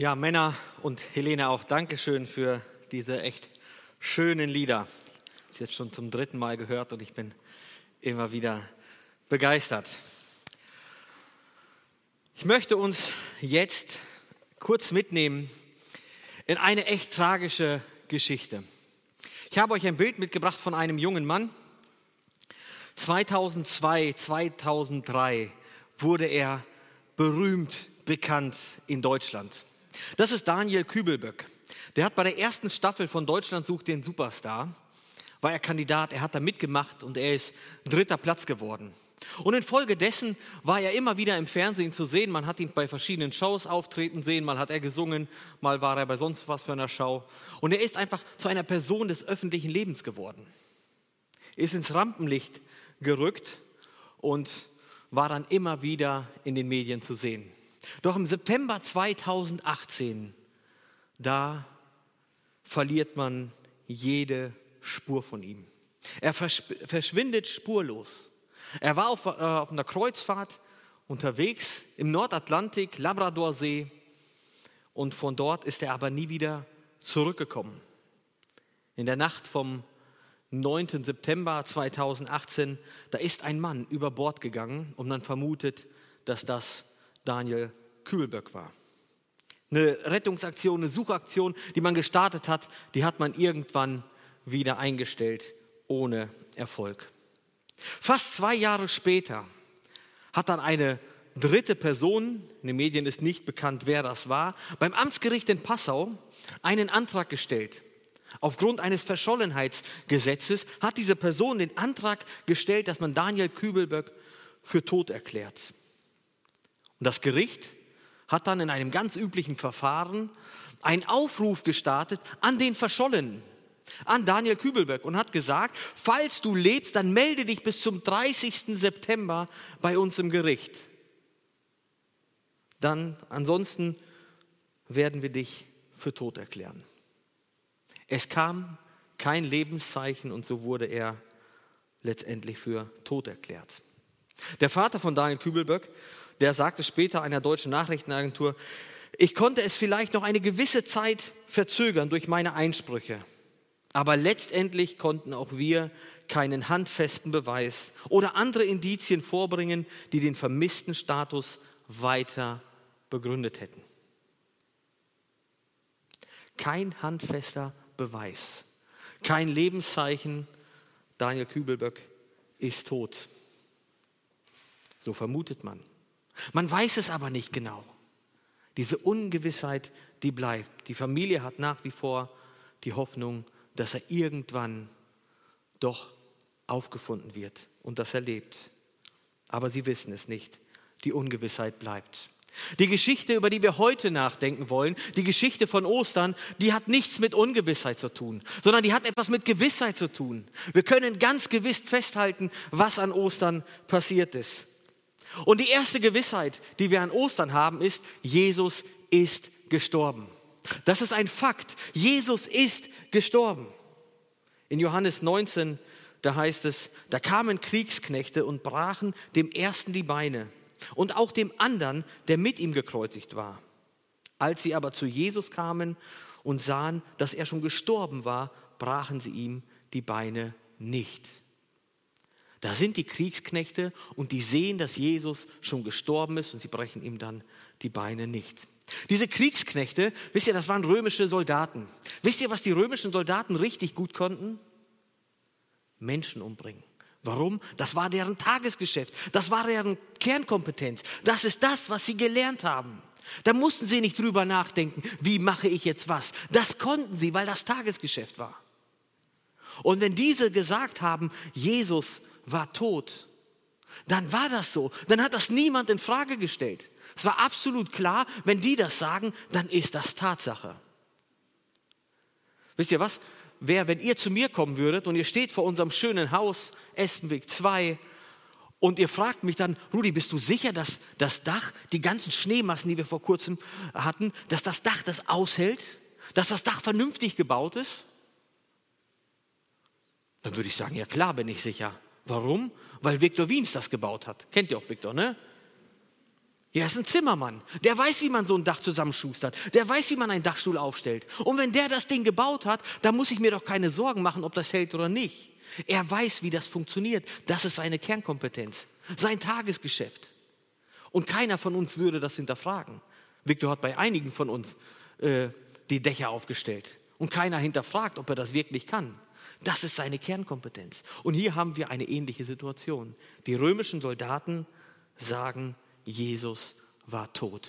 Ja, Männer und Helene auch Dankeschön für diese echt schönen Lieder. Ich habe jetzt schon zum dritten Mal gehört und ich bin immer wieder begeistert. Ich möchte uns jetzt kurz mitnehmen in eine echt tragische Geschichte. Ich habe euch ein Bild mitgebracht von einem jungen Mann. 2002, 2003 wurde er berühmt bekannt in Deutschland. Das ist Daniel Kübelböck. Der hat bei der ersten Staffel von Deutschland sucht den Superstar, war er Kandidat, er hat da mitgemacht und er ist dritter Platz geworden. Und infolgedessen war er immer wieder im Fernsehen zu sehen. Man hat ihn bei verschiedenen Shows auftreten sehen, mal hat er gesungen, mal war er bei sonst was für einer Show. Und er ist einfach zu einer Person des öffentlichen Lebens geworden. Er ist ins Rampenlicht gerückt und war dann immer wieder in den Medien zu sehen. Doch im September 2018, da verliert man jede Spur von ihm. Er verschwindet spurlos. Er war auf, äh, auf einer Kreuzfahrt unterwegs im Nordatlantik, Labradorsee, und von dort ist er aber nie wieder zurückgekommen. In der Nacht vom 9. September 2018, da ist ein Mann über Bord gegangen und man vermutet, dass das Daniel Kübelböck war. Eine Rettungsaktion, eine Suchaktion, die man gestartet hat, die hat man irgendwann wieder eingestellt, ohne Erfolg. Fast zwei Jahre später hat dann eine dritte Person, in den Medien ist nicht bekannt, wer das war, beim Amtsgericht in Passau einen Antrag gestellt. Aufgrund eines Verschollenheitsgesetzes hat diese Person den Antrag gestellt, dass man Daniel Kübelböck für tot erklärt. Und das Gericht hat dann in einem ganz üblichen Verfahren einen Aufruf gestartet an den Verschollenen, an Daniel Kübelberg und hat gesagt, falls du lebst, dann melde dich bis zum 30. September bei uns im Gericht. Dann ansonsten werden wir dich für tot erklären. Es kam kein Lebenszeichen und so wurde er letztendlich für tot erklärt. Der Vater von Daniel Kübelböck der sagte später einer deutschen Nachrichtenagentur, ich konnte es vielleicht noch eine gewisse Zeit verzögern durch meine Einsprüche, aber letztendlich konnten auch wir keinen handfesten Beweis oder andere Indizien vorbringen, die den vermissten Status weiter begründet hätten. Kein handfester Beweis, kein Lebenszeichen, Daniel Kübelböck ist tot. So vermutet man. Man weiß es aber nicht genau. Diese Ungewissheit, die bleibt. Die Familie hat nach wie vor die Hoffnung, dass er irgendwann doch aufgefunden wird und dass er lebt. Aber sie wissen es nicht. Die Ungewissheit bleibt. Die Geschichte, über die wir heute nachdenken wollen, die Geschichte von Ostern, die hat nichts mit Ungewissheit zu tun, sondern die hat etwas mit Gewissheit zu tun. Wir können ganz gewiss festhalten, was an Ostern passiert ist. Und die erste Gewissheit, die wir an Ostern haben, ist, Jesus ist gestorben. Das ist ein Fakt. Jesus ist gestorben. In Johannes 19, da heißt es, da kamen Kriegsknechte und brachen dem ersten die Beine und auch dem anderen, der mit ihm gekreuzigt war. Als sie aber zu Jesus kamen und sahen, dass er schon gestorben war, brachen sie ihm die Beine nicht. Da sind die Kriegsknechte und die sehen, dass Jesus schon gestorben ist und sie brechen ihm dann die Beine nicht. Diese Kriegsknechte, wisst ihr, das waren römische Soldaten. Wisst ihr, was die römischen Soldaten richtig gut konnten? Menschen umbringen. Warum? Das war deren Tagesgeschäft. Das war deren Kernkompetenz. Das ist das, was sie gelernt haben. Da mussten sie nicht drüber nachdenken, wie mache ich jetzt was. Das konnten sie, weil das Tagesgeschäft war. Und wenn diese gesagt haben, Jesus war tot, dann war das so. Dann hat das niemand in Frage gestellt. Es war absolut klar, wenn die das sagen, dann ist das Tatsache. Wisst ihr was? Wer, wenn ihr zu mir kommen würdet und ihr steht vor unserem schönen Haus, Espenweg 2, und ihr fragt mich dann, Rudi, bist du sicher, dass das Dach, die ganzen Schneemassen, die wir vor kurzem hatten, dass das Dach das aushält? Dass das Dach vernünftig gebaut ist? Dann würde ich sagen, ja klar bin ich sicher. Warum? Weil Viktor Wiens das gebaut hat. Kennt ihr auch Viktor, ne? Der ist ein Zimmermann. Der weiß, wie man so ein Dach zusammenschustert. Der weiß, wie man einen Dachstuhl aufstellt. Und wenn der das Ding gebaut hat, dann muss ich mir doch keine Sorgen machen, ob das hält oder nicht. Er weiß, wie das funktioniert. Das ist seine Kernkompetenz, sein Tagesgeschäft. Und keiner von uns würde das hinterfragen. Victor hat bei einigen von uns äh, die Dächer aufgestellt. Und keiner hinterfragt, ob er das wirklich kann. Das ist seine Kernkompetenz. Und hier haben wir eine ähnliche Situation. Die römischen Soldaten sagen, Jesus war tot.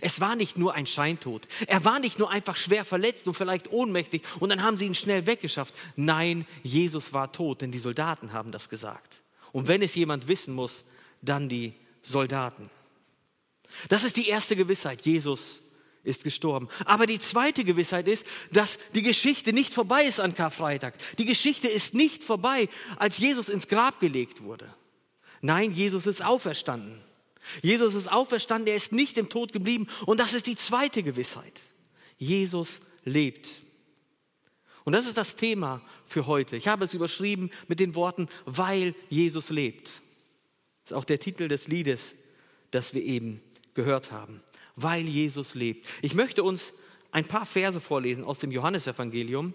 Es war nicht nur ein Scheintod. Er war nicht nur einfach schwer verletzt und vielleicht ohnmächtig und dann haben sie ihn schnell weggeschafft. Nein, Jesus war tot, denn die Soldaten haben das gesagt. Und wenn es jemand wissen muss, dann die Soldaten. Das ist die erste Gewissheit. Jesus ist gestorben. Aber die zweite Gewissheit ist, dass die Geschichte nicht vorbei ist an Karfreitag. Die Geschichte ist nicht vorbei, als Jesus ins Grab gelegt wurde. Nein, Jesus ist auferstanden. Jesus ist auferstanden, er ist nicht im Tod geblieben. Und das ist die zweite Gewissheit. Jesus lebt. Und das ist das Thema für heute. Ich habe es überschrieben mit den Worten, weil Jesus lebt. Das ist auch der Titel des Liedes, das wir eben gehört haben. Weil Jesus lebt. Ich möchte uns ein paar Verse vorlesen aus dem Johannesevangelium.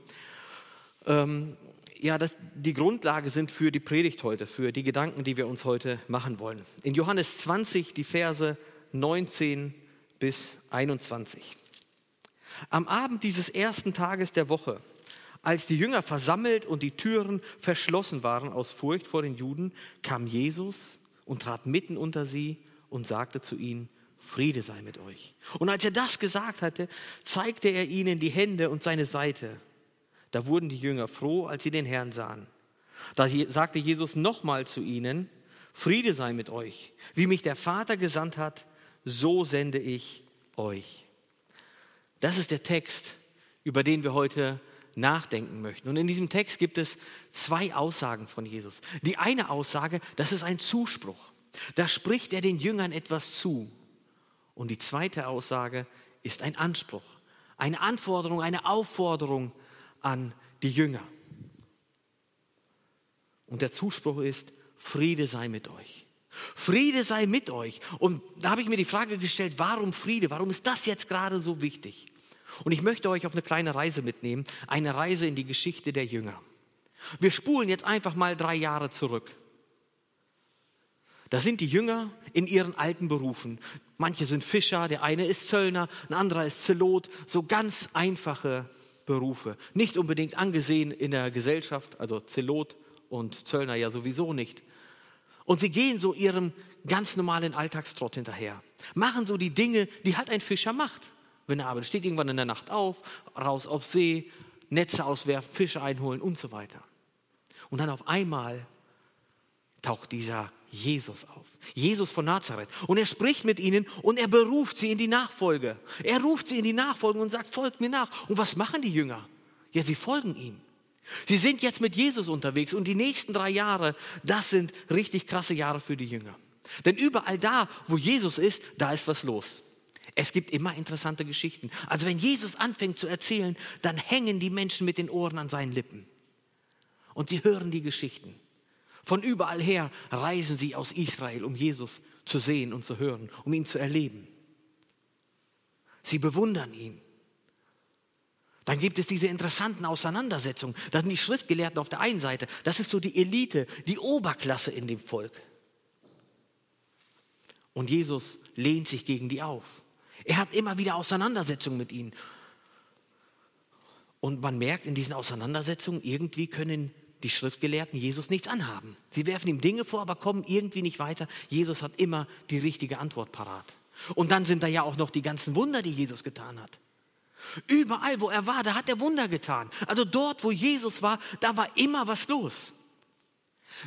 Ähm, ja, das die Grundlage sind für die Predigt heute, für die Gedanken, die wir uns heute machen wollen. In Johannes 20 die Verse 19 bis 21. Am Abend dieses ersten Tages der Woche, als die Jünger versammelt und die Türen verschlossen waren aus Furcht vor den Juden, kam Jesus und trat mitten unter sie und sagte zu ihnen, Friede sei mit euch. Und als er das gesagt hatte, zeigte er ihnen die Hände und seine Seite. Da wurden die Jünger froh, als sie den Herrn sahen. Da sagte Jesus nochmal zu ihnen, Friede sei mit euch. Wie mich der Vater gesandt hat, so sende ich euch. Das ist der Text, über den wir heute nachdenken möchten. Und in diesem Text gibt es zwei Aussagen von Jesus. Die eine Aussage, das ist ein Zuspruch. Da spricht er den Jüngern etwas zu. Und die zweite Aussage ist ein Anspruch, eine Anforderung, eine Aufforderung an die Jünger. Und der Zuspruch ist, Friede sei mit euch. Friede sei mit euch. Und da habe ich mir die Frage gestellt, warum Friede? Warum ist das jetzt gerade so wichtig? Und ich möchte euch auf eine kleine Reise mitnehmen, eine Reise in die Geschichte der Jünger. Wir spulen jetzt einfach mal drei Jahre zurück. Da sind die Jünger in ihren alten Berufen. Manche sind Fischer, der eine ist Zöllner, ein anderer ist Zelot, so ganz einfache Berufe. Nicht unbedingt angesehen in der Gesellschaft, also Zelot und Zöllner ja sowieso nicht. Und sie gehen so ihrem ganz normalen Alltagstrott hinterher. Machen so die Dinge, die halt ein Fischer macht. Wenn er arbeitet, steht irgendwann in der Nacht auf, raus auf See, Netze auswerfen, Fische einholen und so weiter. Und dann auf einmal taucht dieser Jesus auf. Jesus von Nazareth. Und er spricht mit ihnen und er beruft sie in die Nachfolge. Er ruft sie in die Nachfolge und sagt, folgt mir nach. Und was machen die Jünger? Ja, sie folgen ihm. Sie sind jetzt mit Jesus unterwegs und die nächsten drei Jahre, das sind richtig krasse Jahre für die Jünger. Denn überall da, wo Jesus ist, da ist was los. Es gibt immer interessante Geschichten. Also wenn Jesus anfängt zu erzählen, dann hängen die Menschen mit den Ohren an seinen Lippen. Und sie hören die Geschichten. Von überall her reisen sie aus Israel, um Jesus zu sehen und zu hören, um ihn zu erleben. Sie bewundern ihn. Dann gibt es diese interessanten Auseinandersetzungen. Da sind die Schriftgelehrten auf der einen Seite. Das ist so die Elite, die Oberklasse in dem Volk. Und Jesus lehnt sich gegen die auf. Er hat immer wieder Auseinandersetzungen mit ihnen. Und man merkt in diesen Auseinandersetzungen, irgendwie können die Schriftgelehrten Jesus nichts anhaben. Sie werfen ihm Dinge vor, aber kommen irgendwie nicht weiter. Jesus hat immer die richtige Antwort parat. Und dann sind da ja auch noch die ganzen Wunder, die Jesus getan hat. Überall, wo er war, da hat er Wunder getan. Also dort, wo Jesus war, da war immer was los.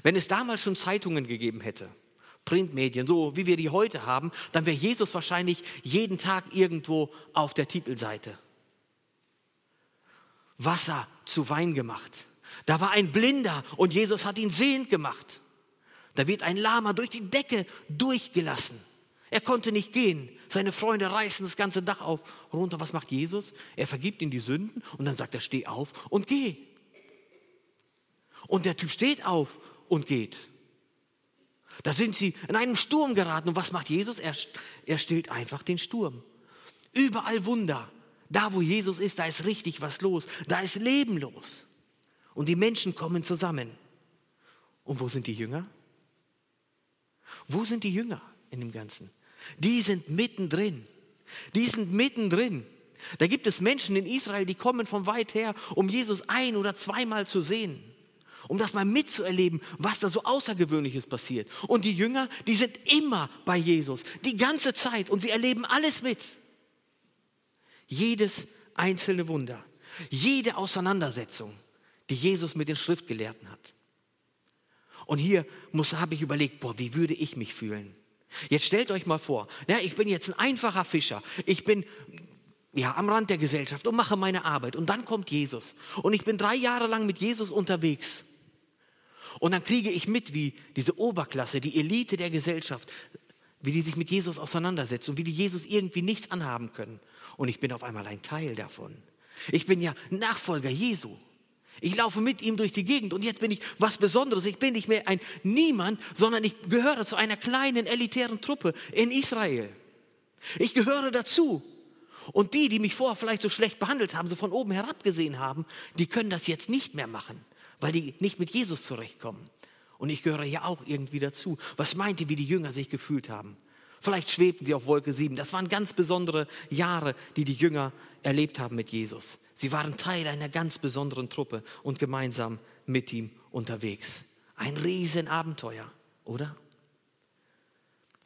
Wenn es damals schon Zeitungen gegeben hätte, Printmedien, so wie wir die heute haben, dann wäre Jesus wahrscheinlich jeden Tag irgendwo auf der Titelseite. Wasser zu Wein gemacht. Da war ein Blinder und Jesus hat ihn sehend gemacht. Da wird ein Lama durch die Decke durchgelassen. Er konnte nicht gehen. Seine Freunde reißen das ganze Dach auf runter. Was macht Jesus? Er vergibt ihm die Sünden und dann sagt er, steh auf und geh. Und der Typ steht auf und geht. Da sind sie in einen Sturm geraten. Und was macht Jesus? Er, er stillt einfach den Sturm. Überall Wunder. Da, wo Jesus ist, da ist richtig was los. Da ist Leben los. Und die Menschen kommen zusammen. Und wo sind die Jünger? Wo sind die Jünger in dem Ganzen? Die sind mittendrin. Die sind mittendrin. Da gibt es Menschen in Israel, die kommen von weit her, um Jesus ein oder zweimal zu sehen um das mal mitzuerleben, was da so Außergewöhnliches passiert. Und die Jünger, die sind immer bei Jesus, die ganze Zeit und sie erleben alles mit. Jedes einzelne Wunder, jede Auseinandersetzung, die Jesus mit den Schriftgelehrten hat. Und hier habe ich überlegt, boah, wie würde ich mich fühlen? Jetzt stellt euch mal vor, ja, ich bin jetzt ein einfacher Fischer, ich bin ja, am Rand der Gesellschaft und mache meine Arbeit. Und dann kommt Jesus. Und ich bin drei Jahre lang mit Jesus unterwegs. Und dann kriege ich mit, wie diese Oberklasse, die Elite der Gesellschaft, wie die sich mit Jesus auseinandersetzt und wie die Jesus irgendwie nichts anhaben können. Und ich bin auf einmal ein Teil davon. Ich bin ja Nachfolger Jesu. Ich laufe mit ihm durch die Gegend und jetzt bin ich was Besonderes. Ich bin nicht mehr ein Niemand, sondern ich gehöre zu einer kleinen elitären Truppe in Israel. Ich gehöre dazu. Und die, die mich vorher vielleicht so schlecht behandelt haben, so von oben herab gesehen haben, die können das jetzt nicht mehr machen weil die nicht mit Jesus zurechtkommen. Und ich gehöre ja auch irgendwie dazu. Was meint ihr, wie die Jünger sich gefühlt haben? Vielleicht schwebten sie auf Wolke 7. Das waren ganz besondere Jahre, die die Jünger erlebt haben mit Jesus. Sie waren Teil einer ganz besonderen Truppe und gemeinsam mit ihm unterwegs. Ein Riesenabenteuer, oder?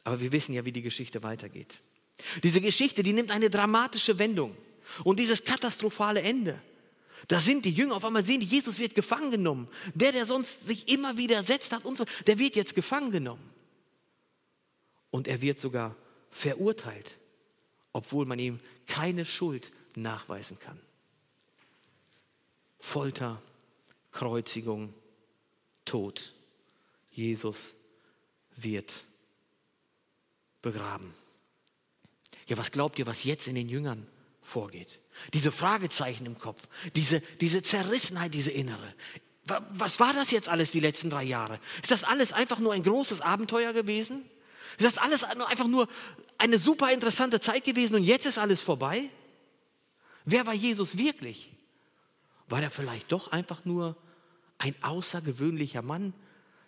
Aber wir wissen ja, wie die Geschichte weitergeht. Diese Geschichte, die nimmt eine dramatische Wendung. Und dieses katastrophale Ende, da sind die Jünger auf einmal sehen, Jesus wird gefangen genommen. Der, der sonst sich immer widersetzt hat und so, der wird jetzt gefangen genommen. Und er wird sogar verurteilt, obwohl man ihm keine Schuld nachweisen kann. Folter, Kreuzigung, Tod. Jesus wird begraben. Ja, was glaubt ihr, was jetzt in den Jüngern vorgeht? Diese Fragezeichen im Kopf, diese, diese Zerrissenheit, diese innere. Was war das jetzt alles die letzten drei Jahre? Ist das alles einfach nur ein großes Abenteuer gewesen? Ist das alles einfach nur eine super interessante Zeit gewesen und jetzt ist alles vorbei? Wer war Jesus wirklich? War er vielleicht doch einfach nur ein außergewöhnlicher Mann,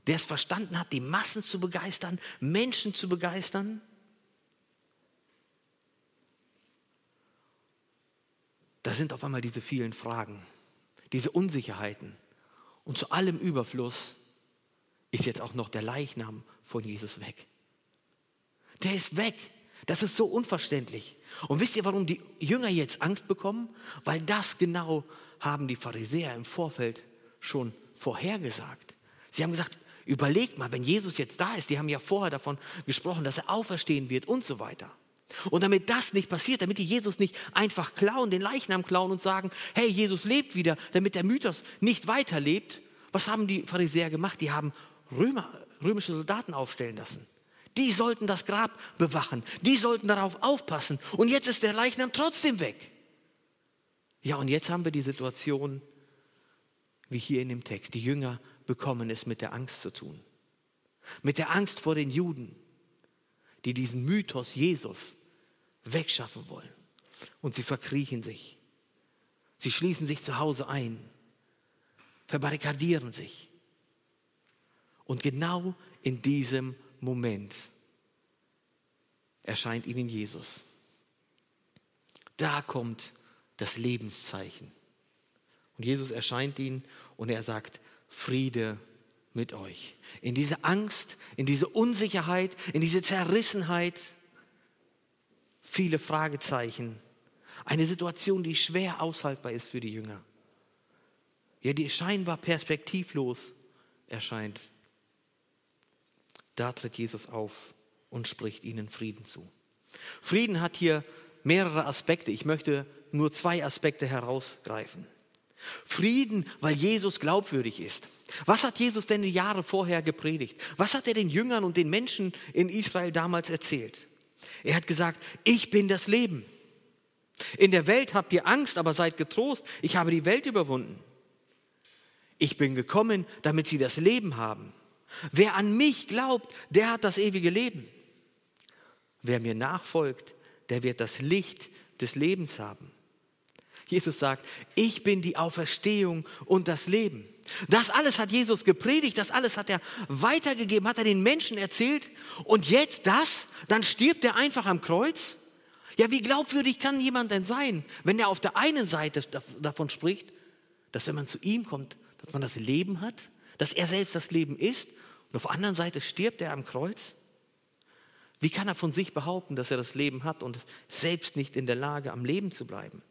der es verstanden hat, die Massen zu begeistern, Menschen zu begeistern? da sind auf einmal diese vielen Fragen, diese Unsicherheiten. Und zu allem Überfluss ist jetzt auch noch der Leichnam von Jesus weg. Der ist weg. Das ist so unverständlich. Und wisst ihr, warum die Jünger jetzt Angst bekommen? Weil das genau haben die Pharisäer im Vorfeld schon vorhergesagt. Sie haben gesagt, überlegt mal, wenn Jesus jetzt da ist, die haben ja vorher davon gesprochen, dass er auferstehen wird und so weiter. Und damit das nicht passiert, damit die Jesus nicht einfach klauen, den Leichnam klauen und sagen, hey, Jesus lebt wieder, damit der Mythos nicht weiterlebt, was haben die Pharisäer gemacht? Die haben Römer, römische Soldaten aufstellen lassen. Die sollten das Grab bewachen, die sollten darauf aufpassen. Und jetzt ist der Leichnam trotzdem weg. Ja, und jetzt haben wir die Situation, wie hier in dem Text. Die Jünger bekommen es mit der Angst zu tun. Mit der Angst vor den Juden, die diesen Mythos Jesus wegschaffen wollen. Und sie verkriechen sich. Sie schließen sich zu Hause ein, verbarrikadieren sich. Und genau in diesem Moment erscheint ihnen Jesus. Da kommt das Lebenszeichen. Und Jesus erscheint ihnen und er sagt, Friede mit euch. In diese Angst, in diese Unsicherheit, in diese Zerrissenheit, viele Fragezeichen. Eine Situation, die schwer aushaltbar ist für die Jünger. Ja, die scheinbar perspektivlos erscheint. Da tritt Jesus auf und spricht ihnen Frieden zu. Frieden hat hier mehrere Aspekte. Ich möchte nur zwei Aspekte herausgreifen. Frieden, weil Jesus glaubwürdig ist. Was hat Jesus denn die Jahre vorher gepredigt? Was hat er den Jüngern und den Menschen in Israel damals erzählt? Er hat gesagt, ich bin das Leben. In der Welt habt ihr Angst, aber seid getrost. Ich habe die Welt überwunden. Ich bin gekommen, damit sie das Leben haben. Wer an mich glaubt, der hat das ewige Leben. Wer mir nachfolgt, der wird das Licht des Lebens haben. Jesus sagt, ich bin die Auferstehung und das Leben. Das alles hat Jesus gepredigt, das alles hat er weitergegeben, hat er den Menschen erzählt. Und jetzt das, dann stirbt er einfach am Kreuz. Ja, wie glaubwürdig kann jemand denn sein, wenn er auf der einen Seite davon spricht, dass wenn man zu ihm kommt, dass man das Leben hat, dass er selbst das Leben ist und auf der anderen Seite stirbt er am Kreuz? Wie kann er von sich behaupten, dass er das Leben hat und selbst nicht in der Lage, am Leben zu bleiben?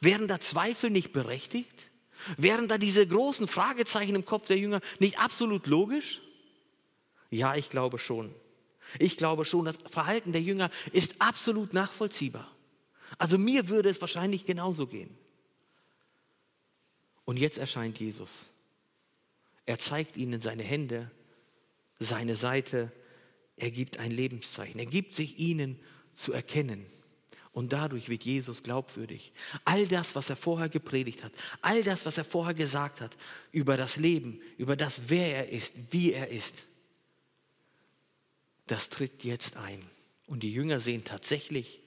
Wären da Zweifel nicht berechtigt? Wären da diese großen Fragezeichen im Kopf der Jünger nicht absolut logisch? Ja, ich glaube schon. Ich glaube schon, das Verhalten der Jünger ist absolut nachvollziehbar. Also mir würde es wahrscheinlich genauso gehen. Und jetzt erscheint Jesus. Er zeigt ihnen seine Hände, seine Seite. Er gibt ein Lebenszeichen. Er gibt sich ihnen zu erkennen. Und dadurch wird Jesus glaubwürdig. All das, was er vorher gepredigt hat, all das, was er vorher gesagt hat über das Leben, über das, wer er ist, wie er ist, das tritt jetzt ein. Und die Jünger sehen tatsächlich,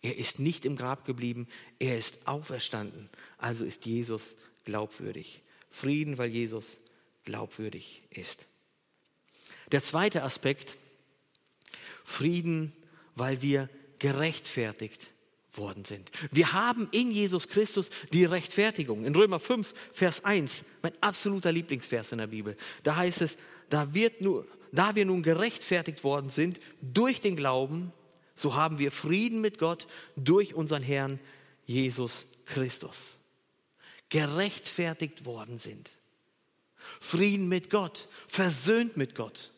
er ist nicht im Grab geblieben, er ist auferstanden. Also ist Jesus glaubwürdig. Frieden, weil Jesus glaubwürdig ist. Der zweite Aspekt, Frieden, weil wir gerechtfertigt worden sind. Wir haben in Jesus Christus die Rechtfertigung. In Römer 5, Vers 1, mein absoluter Lieblingsvers in der Bibel, da heißt es, da, wird nur, da wir nun gerechtfertigt worden sind durch den Glauben, so haben wir Frieden mit Gott durch unseren Herrn Jesus Christus. Gerechtfertigt worden sind. Frieden mit Gott, versöhnt mit Gott.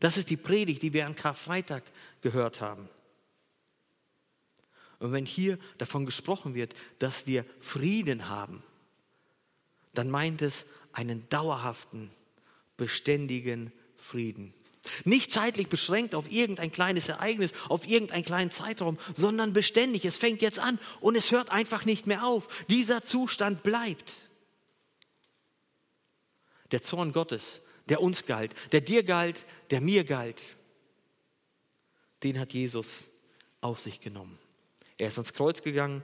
Das ist die Predigt, die wir an Karfreitag gehört haben. Und wenn hier davon gesprochen wird, dass wir Frieden haben, dann meint es einen dauerhaften, beständigen Frieden. Nicht zeitlich beschränkt auf irgendein kleines Ereignis, auf irgendeinen kleinen Zeitraum, sondern beständig. Es fängt jetzt an und es hört einfach nicht mehr auf. Dieser Zustand bleibt. Der Zorn Gottes, der uns galt, der dir galt, der mir galt, den hat Jesus auf sich genommen. Er ist ans Kreuz gegangen,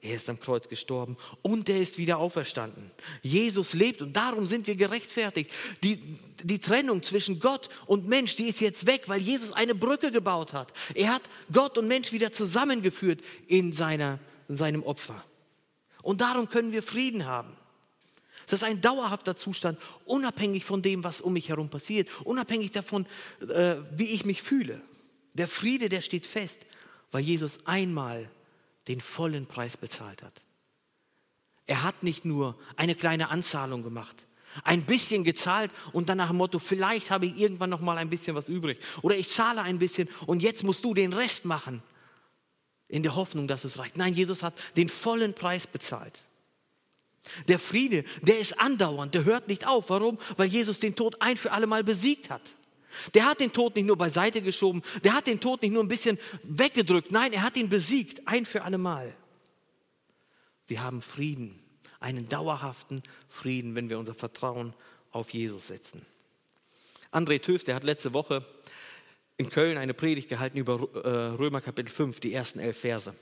er ist am Kreuz gestorben und er ist wieder auferstanden. Jesus lebt und darum sind wir gerechtfertigt. Die, die Trennung zwischen Gott und Mensch, die ist jetzt weg, weil Jesus eine Brücke gebaut hat. Er hat Gott und Mensch wieder zusammengeführt in, seiner, in seinem Opfer. Und darum können wir Frieden haben. Es ist ein dauerhafter Zustand, unabhängig von dem, was um mich herum passiert, unabhängig davon, äh, wie ich mich fühle. Der Friede, der steht fest, weil Jesus einmal den vollen Preis bezahlt hat. Er hat nicht nur eine kleine Anzahlung gemacht, ein bisschen gezahlt und dann nach dem Motto, vielleicht habe ich irgendwann noch mal ein bisschen was übrig oder ich zahle ein bisschen und jetzt musst du den Rest machen in der Hoffnung, dass es reicht. Nein, Jesus hat den vollen Preis bezahlt. Der Friede, der ist andauernd, der hört nicht auf. Warum? Weil Jesus den Tod ein für alle Mal besiegt hat. Der hat den Tod nicht nur beiseite geschoben, der hat den Tod nicht nur ein bisschen weggedrückt, nein, er hat ihn besiegt, ein für alle Mal. Wir haben Frieden, einen dauerhaften Frieden, wenn wir unser Vertrauen auf Jesus setzen. André Töfs, der hat letzte Woche in Köln eine Predigt gehalten über äh, Römer Kapitel 5, die ersten elf Verse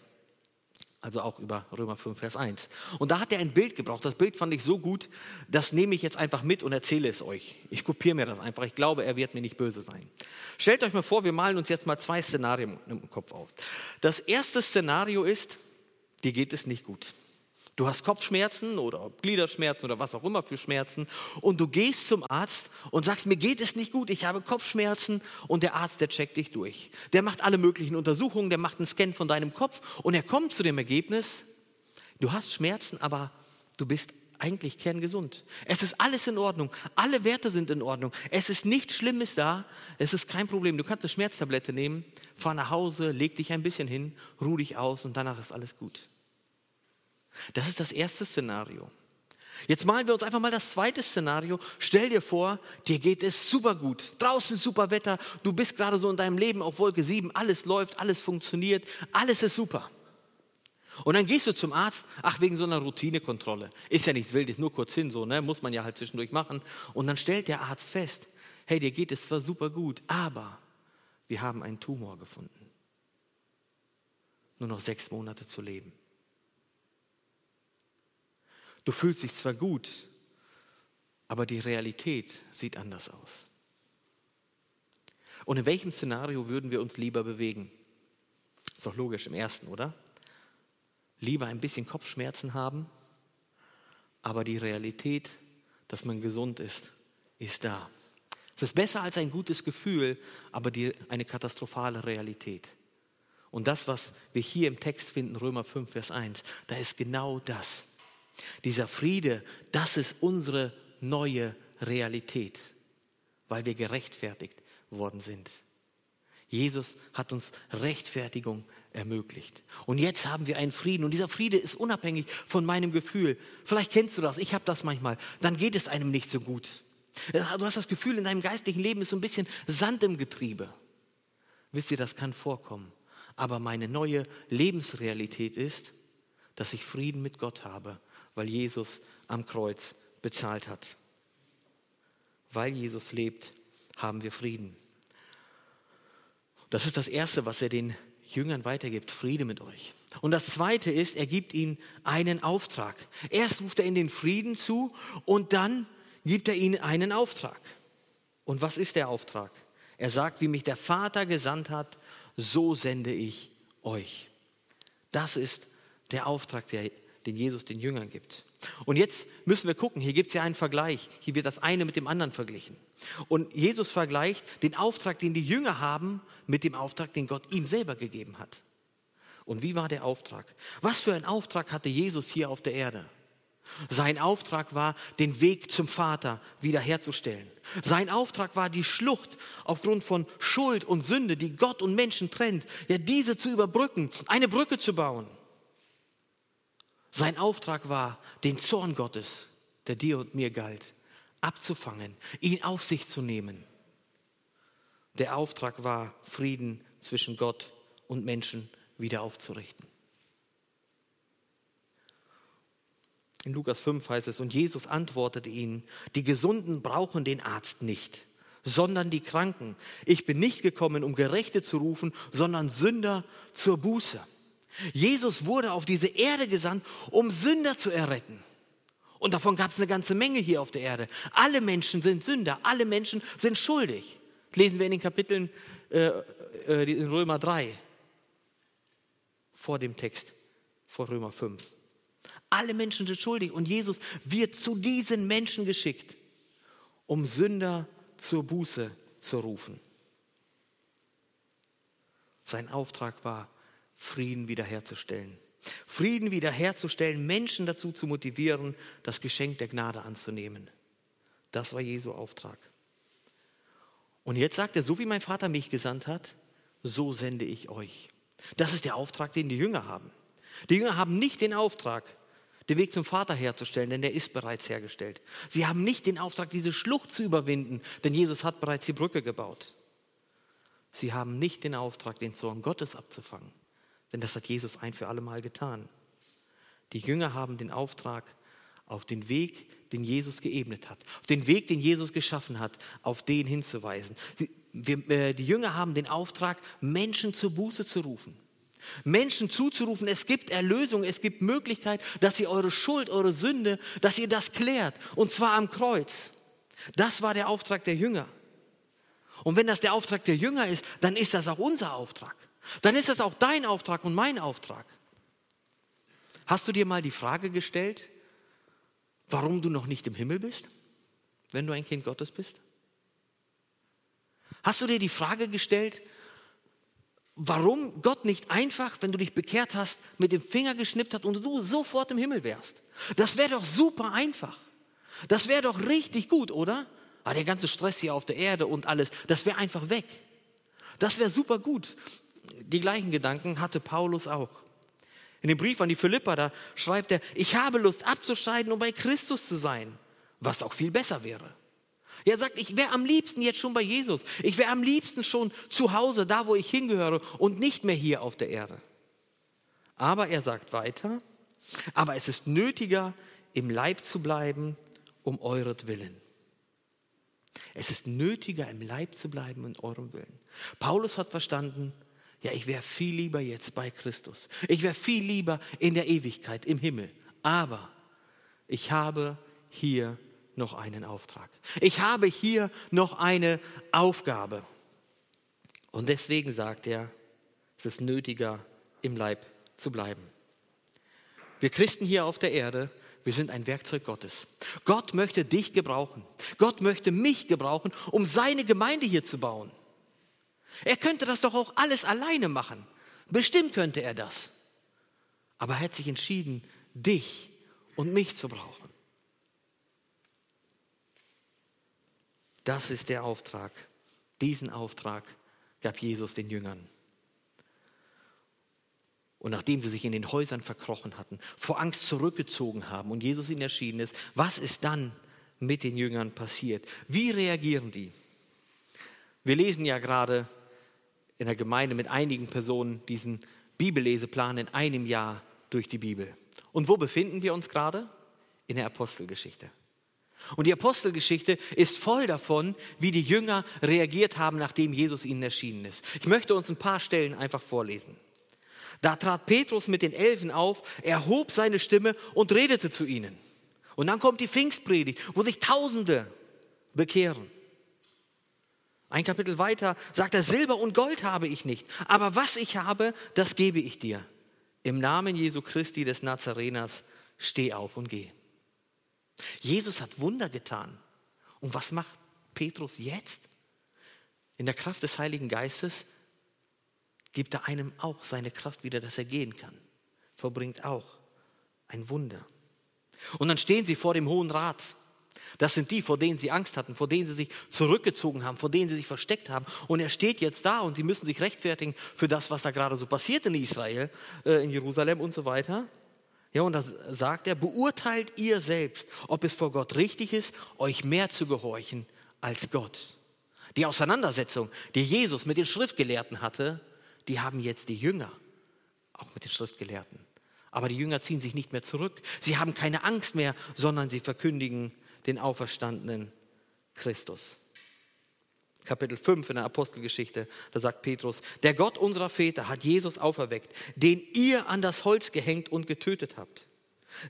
also auch über Römer 5, Vers 1. Und da hat er ein Bild gebraucht. Das Bild fand ich so gut, das nehme ich jetzt einfach mit und erzähle es euch. Ich kopiere mir das einfach. Ich glaube, er wird mir nicht böse sein. Stellt euch mal vor, wir malen uns jetzt mal zwei Szenarien im Kopf auf. Das erste Szenario ist, dir geht es nicht gut. Du hast Kopfschmerzen oder Gliederschmerzen oder was auch immer für Schmerzen und du gehst zum Arzt und sagst, mir geht es nicht gut, ich habe Kopfschmerzen und der Arzt, der checkt dich durch. Der macht alle möglichen Untersuchungen, der macht einen Scan von deinem Kopf und er kommt zu dem Ergebnis, du hast Schmerzen, aber du bist eigentlich kerngesund. Es ist alles in Ordnung. Alle Werte sind in Ordnung. Es ist nichts Schlimmes da. Es ist kein Problem. Du kannst eine Schmerztablette nehmen, fahr nach Hause, leg dich ein bisschen hin, ruh dich aus und danach ist alles gut. Das ist das erste Szenario. Jetzt malen wir uns einfach mal das zweite Szenario. Stell dir vor, dir geht es super gut. Draußen super Wetter. Du bist gerade so in deinem Leben auf Wolke 7. Alles läuft, alles funktioniert. Alles ist super. Und dann gehst du zum Arzt, ach, wegen so einer Routinekontrolle. Ist ja nichts Wildes, nur kurz hin so, ne? muss man ja halt zwischendurch machen. Und dann stellt der Arzt fest, hey, dir geht es zwar super gut, aber wir haben einen Tumor gefunden. Nur noch sechs Monate zu leben. Du fühlst dich zwar gut, aber die Realität sieht anders aus. Und in welchem Szenario würden wir uns lieber bewegen? Ist doch logisch im ersten, oder? Lieber ein bisschen Kopfschmerzen haben, aber die Realität, dass man gesund ist, ist da. Es ist besser als ein gutes Gefühl, aber die, eine katastrophale Realität. Und das, was wir hier im Text finden, Römer 5, Vers 1, da ist genau das. Dieser Friede, das ist unsere neue Realität, weil wir gerechtfertigt worden sind. Jesus hat uns Rechtfertigung ermöglicht. Und jetzt haben wir einen Frieden. Und dieser Friede ist unabhängig von meinem Gefühl. Vielleicht kennst du das, ich habe das manchmal. Dann geht es einem nicht so gut. Du hast das Gefühl, in deinem geistlichen Leben ist so ein bisschen Sand im Getriebe. Wisst ihr, das kann vorkommen. Aber meine neue Lebensrealität ist, dass ich Frieden mit Gott habe, weil Jesus am Kreuz bezahlt hat. Weil Jesus lebt, haben wir Frieden. Das ist das Erste, was er den Jüngern weitergibt. Friede mit euch. Und das Zweite ist, er gibt ihnen einen Auftrag. Erst ruft er ihnen den Frieden zu und dann gibt er ihnen einen Auftrag. Und was ist der Auftrag? Er sagt, wie mich der Vater gesandt hat, so sende ich euch. Das ist der Auftrag, den Jesus den Jüngern gibt. Und jetzt müssen wir gucken, hier gibt es ja einen Vergleich. Hier wird das eine mit dem anderen verglichen. Und Jesus vergleicht den Auftrag, den die Jünger haben, mit dem Auftrag, den Gott ihm selber gegeben hat. Und wie war der Auftrag? Was für ein Auftrag hatte Jesus hier auf der Erde? Sein Auftrag war, den Weg zum Vater wiederherzustellen. Sein Auftrag war, die Schlucht aufgrund von Schuld und Sünde, die Gott und Menschen trennt, ja, diese zu überbrücken, eine Brücke zu bauen. Sein Auftrag war, den Zorn Gottes, der dir und mir galt, abzufangen, ihn auf sich zu nehmen. Der Auftrag war, Frieden zwischen Gott und Menschen wieder aufzurichten. In Lukas 5 heißt es, und Jesus antwortete ihnen, die Gesunden brauchen den Arzt nicht, sondern die Kranken. Ich bin nicht gekommen, um Gerechte zu rufen, sondern Sünder zur Buße. Jesus wurde auf diese Erde gesandt, um Sünder zu erretten. Und davon gab es eine ganze Menge hier auf der Erde. Alle Menschen sind Sünder, alle Menschen sind schuldig. Das lesen wir in den Kapiteln äh, äh, in Römer 3 vor dem Text, vor Römer 5. Alle Menschen sind schuldig und Jesus wird zu diesen Menschen geschickt, um Sünder zur Buße zu rufen. Sein Auftrag war, Frieden wiederherzustellen. Frieden wiederherzustellen, Menschen dazu zu motivieren, das Geschenk der Gnade anzunehmen. Das war Jesu Auftrag. Und jetzt sagt er, so wie mein Vater mich gesandt hat, so sende ich euch. Das ist der Auftrag, den die Jünger haben. Die Jünger haben nicht den Auftrag, den Weg zum Vater herzustellen, denn der ist bereits hergestellt. Sie haben nicht den Auftrag, diese Schlucht zu überwinden, denn Jesus hat bereits die Brücke gebaut. Sie haben nicht den Auftrag, den Zorn Gottes abzufangen. Denn das hat Jesus ein für alle Mal getan. Die Jünger haben den Auftrag, auf den Weg, den Jesus geebnet hat, auf den Weg, den Jesus geschaffen hat, auf den hinzuweisen. Die, wir, äh, die Jünger haben den Auftrag, Menschen zur Buße zu rufen. Menschen zuzurufen, es gibt Erlösung, es gibt Möglichkeit, dass ihr eure Schuld, eure Sünde, dass ihr das klärt. Und zwar am Kreuz. Das war der Auftrag der Jünger. Und wenn das der Auftrag der Jünger ist, dann ist das auch unser Auftrag dann ist das auch dein Auftrag und mein Auftrag. Hast du dir mal die Frage gestellt, warum du noch nicht im Himmel bist, wenn du ein Kind Gottes bist? Hast du dir die Frage gestellt, warum Gott nicht einfach, wenn du dich bekehrt hast, mit dem Finger geschnippt hat und du sofort im Himmel wärst? Das wäre doch super einfach. Das wäre doch richtig gut, oder? Ah, der ganze Stress hier auf der Erde und alles, das wäre einfach weg. Das wäre super gut die gleichen Gedanken hatte Paulus auch. In dem Brief an die Philippa, da schreibt er, ich habe Lust abzuscheiden, um bei Christus zu sein, was auch viel besser wäre. Er sagt, ich wäre am liebsten jetzt schon bei Jesus. Ich wäre am liebsten schon zu Hause, da wo ich hingehöre und nicht mehr hier auf der Erde. Aber er sagt weiter, aber es ist nötiger, im Leib zu bleiben, um euretwillen. Es ist nötiger, im Leib zu bleiben in eurem Willen. Paulus hat verstanden, ja, ich wäre viel lieber jetzt bei Christus. Ich wäre viel lieber in der Ewigkeit, im Himmel. Aber ich habe hier noch einen Auftrag. Ich habe hier noch eine Aufgabe. Und deswegen sagt er, es ist nötiger, im Leib zu bleiben. Wir Christen hier auf der Erde, wir sind ein Werkzeug Gottes. Gott möchte dich gebrauchen. Gott möchte mich gebrauchen, um seine Gemeinde hier zu bauen. Er könnte das doch auch alles alleine machen. Bestimmt könnte er das. Aber er hat sich entschieden, dich und mich zu brauchen. Das ist der Auftrag. Diesen Auftrag gab Jesus den Jüngern. Und nachdem sie sich in den Häusern verkrochen hatten, vor Angst zurückgezogen haben und Jesus ihnen erschienen ist, was ist dann mit den Jüngern passiert? Wie reagieren die? Wir lesen ja gerade in der Gemeinde mit einigen Personen diesen Bibelleseplan in einem Jahr durch die Bibel. Und wo befinden wir uns gerade? In der Apostelgeschichte. Und die Apostelgeschichte ist voll davon, wie die Jünger reagiert haben, nachdem Jesus ihnen erschienen ist. Ich möchte uns ein paar Stellen einfach vorlesen. Da trat Petrus mit den Elfen auf, erhob seine Stimme und redete zu ihnen. Und dann kommt die Pfingstpredigt, wo sich Tausende bekehren. Ein Kapitel weiter sagt er, Silber und Gold habe ich nicht, aber was ich habe, das gebe ich dir. Im Namen Jesu Christi des Nazareners, steh auf und geh. Jesus hat Wunder getan. Und was macht Petrus jetzt? In der Kraft des Heiligen Geistes gibt er einem auch seine Kraft wieder, dass er gehen kann. Verbringt auch ein Wunder. Und dann stehen sie vor dem Hohen Rat. Das sind die, vor denen sie Angst hatten, vor denen sie sich zurückgezogen haben, vor denen sie sich versteckt haben. Und er steht jetzt da und sie müssen sich rechtfertigen für das, was da gerade so passiert in Israel, äh, in Jerusalem und so weiter. Ja, und da sagt er, beurteilt ihr selbst, ob es vor Gott richtig ist, euch mehr zu gehorchen als Gott. Die Auseinandersetzung, die Jesus mit den Schriftgelehrten hatte, die haben jetzt die Jünger, auch mit den Schriftgelehrten. Aber die Jünger ziehen sich nicht mehr zurück. Sie haben keine Angst mehr, sondern sie verkündigen den auferstandenen Christus. Kapitel 5 in der Apostelgeschichte, da sagt Petrus, der Gott unserer Väter hat Jesus auferweckt, den ihr an das Holz gehängt und getötet habt.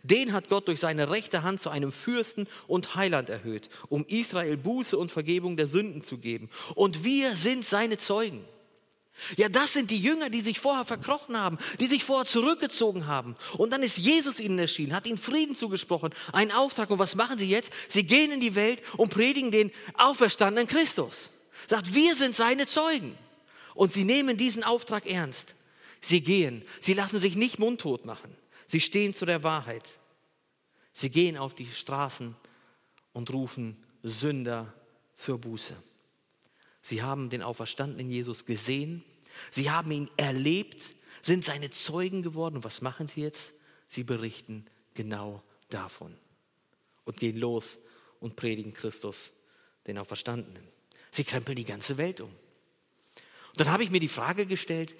Den hat Gott durch seine rechte Hand zu einem Fürsten und Heiland erhöht, um Israel Buße und Vergebung der Sünden zu geben. Und wir sind seine Zeugen. Ja, das sind die Jünger, die sich vorher verkrochen haben, die sich vorher zurückgezogen haben. Und dann ist Jesus ihnen erschienen, hat ihnen Frieden zugesprochen, einen Auftrag. Und was machen sie jetzt? Sie gehen in die Welt und predigen den auferstandenen Christus. Sagt, wir sind seine Zeugen. Und sie nehmen diesen Auftrag ernst. Sie gehen. Sie lassen sich nicht mundtot machen. Sie stehen zu der Wahrheit. Sie gehen auf die Straßen und rufen Sünder zur Buße. Sie haben den auferstandenen Jesus gesehen. Sie haben ihn erlebt, sind seine Zeugen geworden. Und was machen sie jetzt? Sie berichten genau davon und gehen los und predigen Christus, den Auferstandenen. Sie krempeln die ganze Welt um. Und dann habe ich mir die Frage gestellt,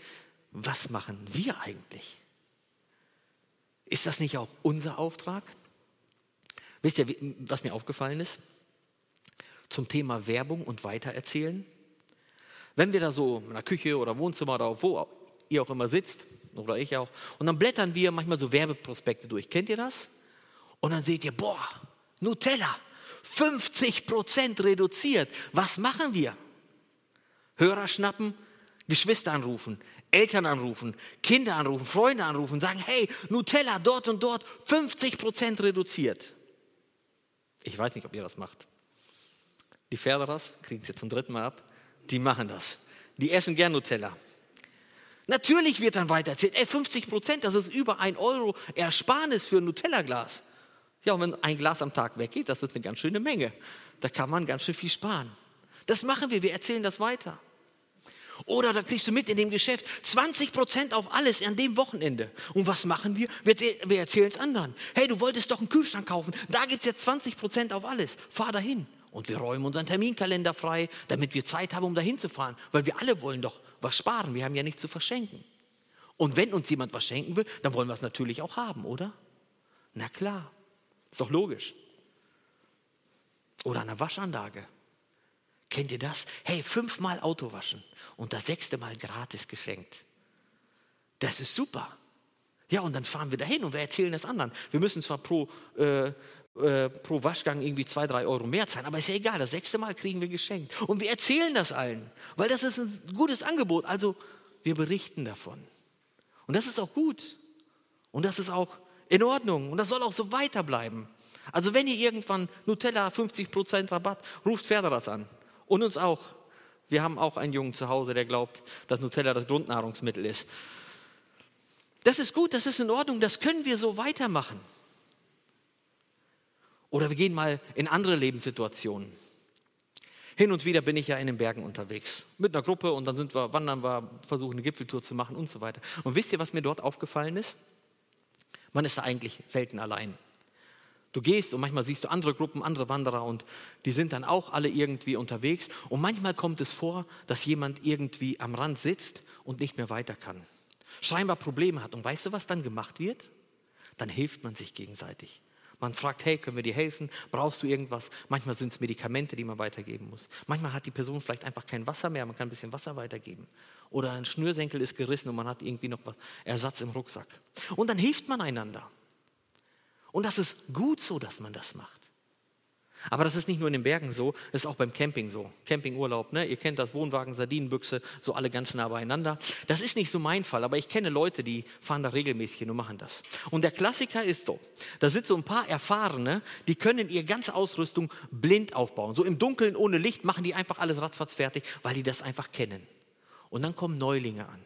was machen wir eigentlich? Ist das nicht auch unser Auftrag? Wisst ihr, was mir aufgefallen ist? Zum Thema Werbung und Weitererzählen. Wenn wir da so in der Küche oder Wohnzimmer oder wo ihr auch immer sitzt, oder ich auch, und dann blättern wir manchmal so Werbeprospekte durch. Kennt ihr das? Und dann seht ihr, boah, Nutella, 50 Prozent reduziert. Was machen wir? Hörer schnappen, Geschwister anrufen, Eltern anrufen, Kinder anrufen, Freunde anrufen, sagen, hey, Nutella dort und dort 50 Prozent reduziert. Ich weiß nicht, ob ihr das macht. Die Pferderas, kriegen es jetzt zum dritten Mal ab, die machen das. Die essen gern Nutella. Natürlich wird dann weiter erzählt, ey, 50 Prozent, das ist über ein Euro Ersparnis für ein Nutella-Glas. Ja, und wenn ein Glas am Tag weggeht, das ist eine ganz schöne Menge. Da kann man ganz schön viel sparen. Das machen wir, wir erzählen das weiter. Oder da kriegst du mit in dem Geschäft 20 Prozent auf alles an dem Wochenende. Und was machen wir? Wir, wir erzählen es anderen. Hey, du wolltest doch einen Kühlschrank kaufen. Da gibt es jetzt 20 Prozent auf alles. Fahr dahin. Und wir räumen unseren Terminkalender frei, damit wir Zeit haben, um dahin zu fahren. Weil wir alle wollen doch was sparen. Wir haben ja nichts zu verschenken. Und wenn uns jemand was schenken will, dann wollen wir es natürlich auch haben, oder? Na klar. Ist doch logisch. Oder eine Waschanlage. Kennt ihr das? Hey, fünfmal Auto waschen und das sechste Mal gratis geschenkt. Das ist super. Ja, und dann fahren wir dahin und wir erzählen das anderen. Wir müssen zwar pro, äh, äh, pro Waschgang irgendwie zwei, drei Euro mehr zahlen, aber ist ja egal, das sechste Mal kriegen wir geschenkt. Und wir erzählen das allen, weil das ist ein gutes Angebot. Also wir berichten davon. Und das ist auch gut. Und das ist auch in Ordnung. Und das soll auch so weiterbleiben. Also wenn ihr irgendwann Nutella 50% Rabatt, ruft Pferderas an. Und uns auch. Wir haben auch einen Jungen zu Hause, der glaubt, dass Nutella das Grundnahrungsmittel ist. Das ist gut, das ist in Ordnung, das können wir so weitermachen. Oder wir gehen mal in andere Lebenssituationen. Hin und wieder bin ich ja in den Bergen unterwegs mit einer Gruppe und dann sind wir, wandern wir, versuchen eine Gipfeltour zu machen und so weiter. Und wisst ihr, was mir dort aufgefallen ist? Man ist da eigentlich selten allein. Du gehst und manchmal siehst du andere Gruppen, andere Wanderer und die sind dann auch alle irgendwie unterwegs. Und manchmal kommt es vor, dass jemand irgendwie am Rand sitzt und nicht mehr weiter kann. Scheinbar Probleme hat. Und weißt du, was dann gemacht wird? Dann hilft man sich gegenseitig. Man fragt, hey, können wir dir helfen? Brauchst du irgendwas? Manchmal sind es Medikamente, die man weitergeben muss. Manchmal hat die Person vielleicht einfach kein Wasser mehr, man kann ein bisschen Wasser weitergeben. Oder ein Schnürsenkel ist gerissen und man hat irgendwie noch Ersatz im Rucksack. Und dann hilft man einander. Und das ist gut so, dass man das macht. Aber das ist nicht nur in den Bergen so, das ist auch beim Camping so. Campingurlaub, ne? ihr kennt das, Wohnwagen, Sardinenbüchse, so alle ganz nah beieinander. Das ist nicht so mein Fall, aber ich kenne Leute, die fahren da regelmäßig hin und machen das. Und der Klassiker ist so, da sind so ein paar Erfahrene, die können ihre ganze Ausrüstung blind aufbauen. So im Dunkeln, ohne Licht, machen die einfach alles ratzfatz fertig, weil die das einfach kennen. Und dann kommen Neulinge an.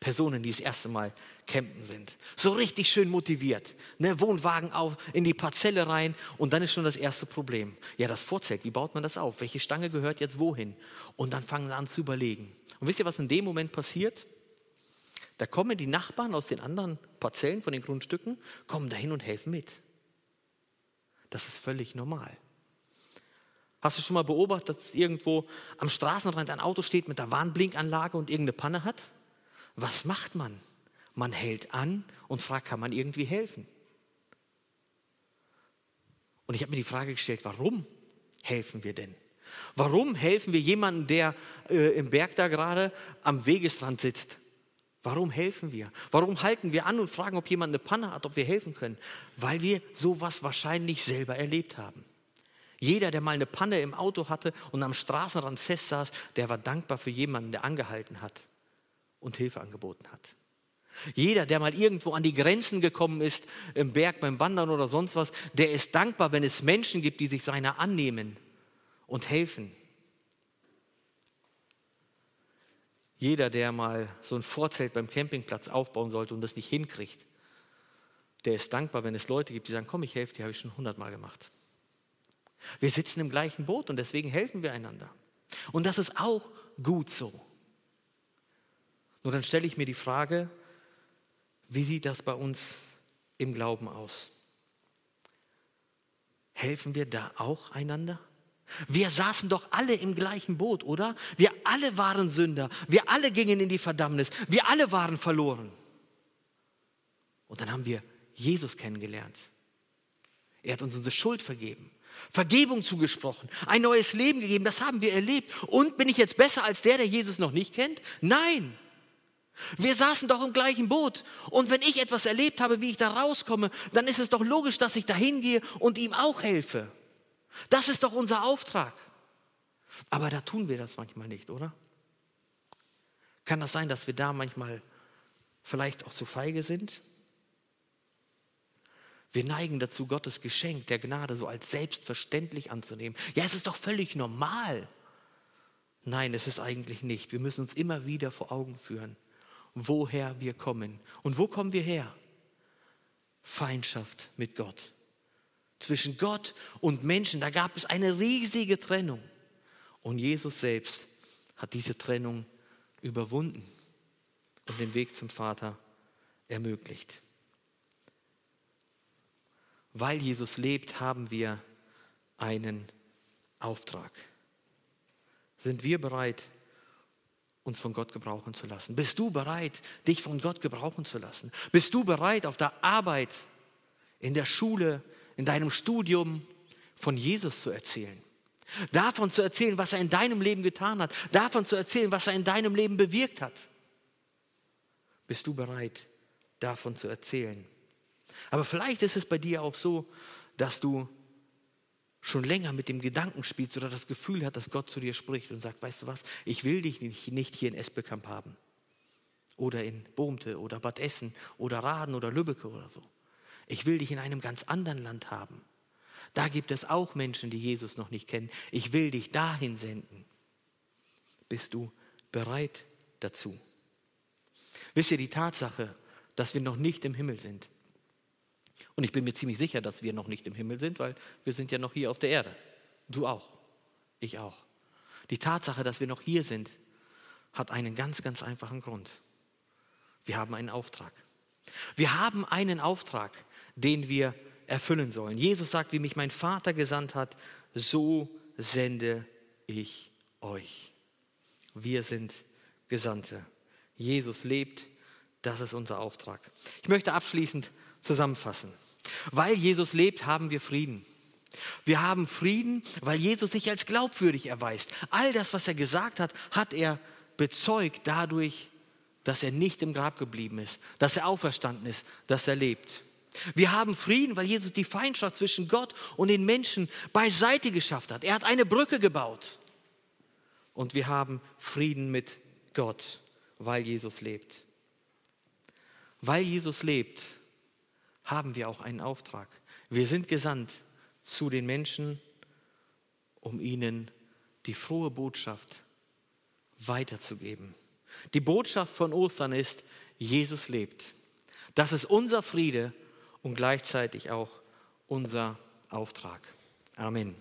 Personen, die das erste Mal campen sind. So richtig schön motiviert. Ne, Wohnwagen auf, in die Parzelle rein und dann ist schon das erste Problem. Ja, das Vorzelt, wie baut man das auf? Welche Stange gehört jetzt wohin? Und dann fangen sie an zu überlegen. Und wisst ihr, was in dem Moment passiert? Da kommen die Nachbarn aus den anderen Parzellen von den Grundstücken, kommen dahin und helfen mit. Das ist völlig normal. Hast du schon mal beobachtet, dass irgendwo am Straßenrand ein Auto steht mit der Warnblinkanlage und irgendeine Panne hat? Was macht man? Man hält an und fragt, kann man irgendwie helfen? Und ich habe mir die Frage gestellt, warum helfen wir denn? Warum helfen wir jemandem, der äh, im Berg da gerade am Wegesrand sitzt? Warum helfen wir? Warum halten wir an und fragen, ob jemand eine Panne hat, ob wir helfen können? Weil wir sowas wahrscheinlich selber erlebt haben. Jeder, der mal eine Panne im Auto hatte und am Straßenrand festsaß, der war dankbar für jemanden, der angehalten hat und Hilfe angeboten hat. Jeder, der mal irgendwo an die Grenzen gekommen ist, im Berg beim Wandern oder sonst was, der ist dankbar, wenn es Menschen gibt, die sich seiner annehmen und helfen. Jeder, der mal so ein Vorzelt beim Campingplatz aufbauen sollte und das nicht hinkriegt, der ist dankbar, wenn es Leute gibt, die sagen, komm, ich helfe dir, habe ich schon hundertmal gemacht. Wir sitzen im gleichen Boot und deswegen helfen wir einander. Und das ist auch gut so. Nur dann stelle ich mir die Frage, wie sieht das bei uns im Glauben aus? Helfen wir da auch einander? Wir saßen doch alle im gleichen Boot, oder? Wir alle waren Sünder. Wir alle gingen in die Verdammnis. Wir alle waren verloren. Und dann haben wir Jesus kennengelernt. Er hat uns unsere Schuld vergeben, Vergebung zugesprochen, ein neues Leben gegeben. Das haben wir erlebt. Und bin ich jetzt besser als der, der Jesus noch nicht kennt? Nein. Wir saßen doch im gleichen Boot. Und wenn ich etwas erlebt habe, wie ich da rauskomme, dann ist es doch logisch, dass ich da hingehe und ihm auch helfe. Das ist doch unser Auftrag. Aber da tun wir das manchmal nicht, oder? Kann das sein, dass wir da manchmal vielleicht auch zu feige sind? Wir neigen dazu, Gottes Geschenk der Gnade so als selbstverständlich anzunehmen. Ja, es ist doch völlig normal. Nein, es ist eigentlich nicht. Wir müssen uns immer wieder vor Augen führen woher wir kommen. Und wo kommen wir her? Feindschaft mit Gott. Zwischen Gott und Menschen, da gab es eine riesige Trennung. Und Jesus selbst hat diese Trennung überwunden und den Weg zum Vater ermöglicht. Weil Jesus lebt, haben wir einen Auftrag. Sind wir bereit, uns von Gott gebrauchen zu lassen? Bist du bereit, dich von Gott gebrauchen zu lassen? Bist du bereit, auf der Arbeit, in der Schule, in deinem Studium von Jesus zu erzählen? Davon zu erzählen, was er in deinem Leben getan hat. Davon zu erzählen, was er in deinem Leben bewirkt hat. Bist du bereit, davon zu erzählen? Aber vielleicht ist es bei dir auch so, dass du schon länger mit dem Gedanken spielst oder das Gefühl hast, dass Gott zu dir spricht und sagt, weißt du was, ich will dich nicht hier in Espelkamp haben oder in Bohmte oder Bad Essen oder Raden oder Lübbecke oder so. Ich will dich in einem ganz anderen Land haben. Da gibt es auch Menschen, die Jesus noch nicht kennen. Ich will dich dahin senden. Bist du bereit dazu? Wisst ihr, die Tatsache, dass wir noch nicht im Himmel sind, und ich bin mir ziemlich sicher, dass wir noch nicht im Himmel sind, weil wir sind ja noch hier auf der Erde. Du auch, ich auch. Die Tatsache, dass wir noch hier sind, hat einen ganz, ganz einfachen Grund. Wir haben einen Auftrag. Wir haben einen Auftrag, den wir erfüllen sollen. Jesus sagt, wie mich mein Vater gesandt hat, so sende ich euch. Wir sind Gesandte. Jesus lebt, das ist unser Auftrag. Ich möchte abschließend zusammenfassen. Weil Jesus lebt, haben wir Frieden. Wir haben Frieden, weil Jesus sich als glaubwürdig erweist. All das, was er gesagt hat, hat er bezeugt dadurch, dass er nicht im Grab geblieben ist, dass er auferstanden ist, dass er lebt. Wir haben Frieden, weil Jesus die Feindschaft zwischen Gott und den Menschen beiseite geschafft hat. Er hat eine Brücke gebaut. Und wir haben Frieden mit Gott, weil Jesus lebt. Weil Jesus lebt, haben wir auch einen Auftrag. Wir sind gesandt zu den Menschen, um ihnen die frohe Botschaft weiterzugeben. Die Botschaft von Ostern ist, Jesus lebt. Das ist unser Friede und gleichzeitig auch unser Auftrag. Amen.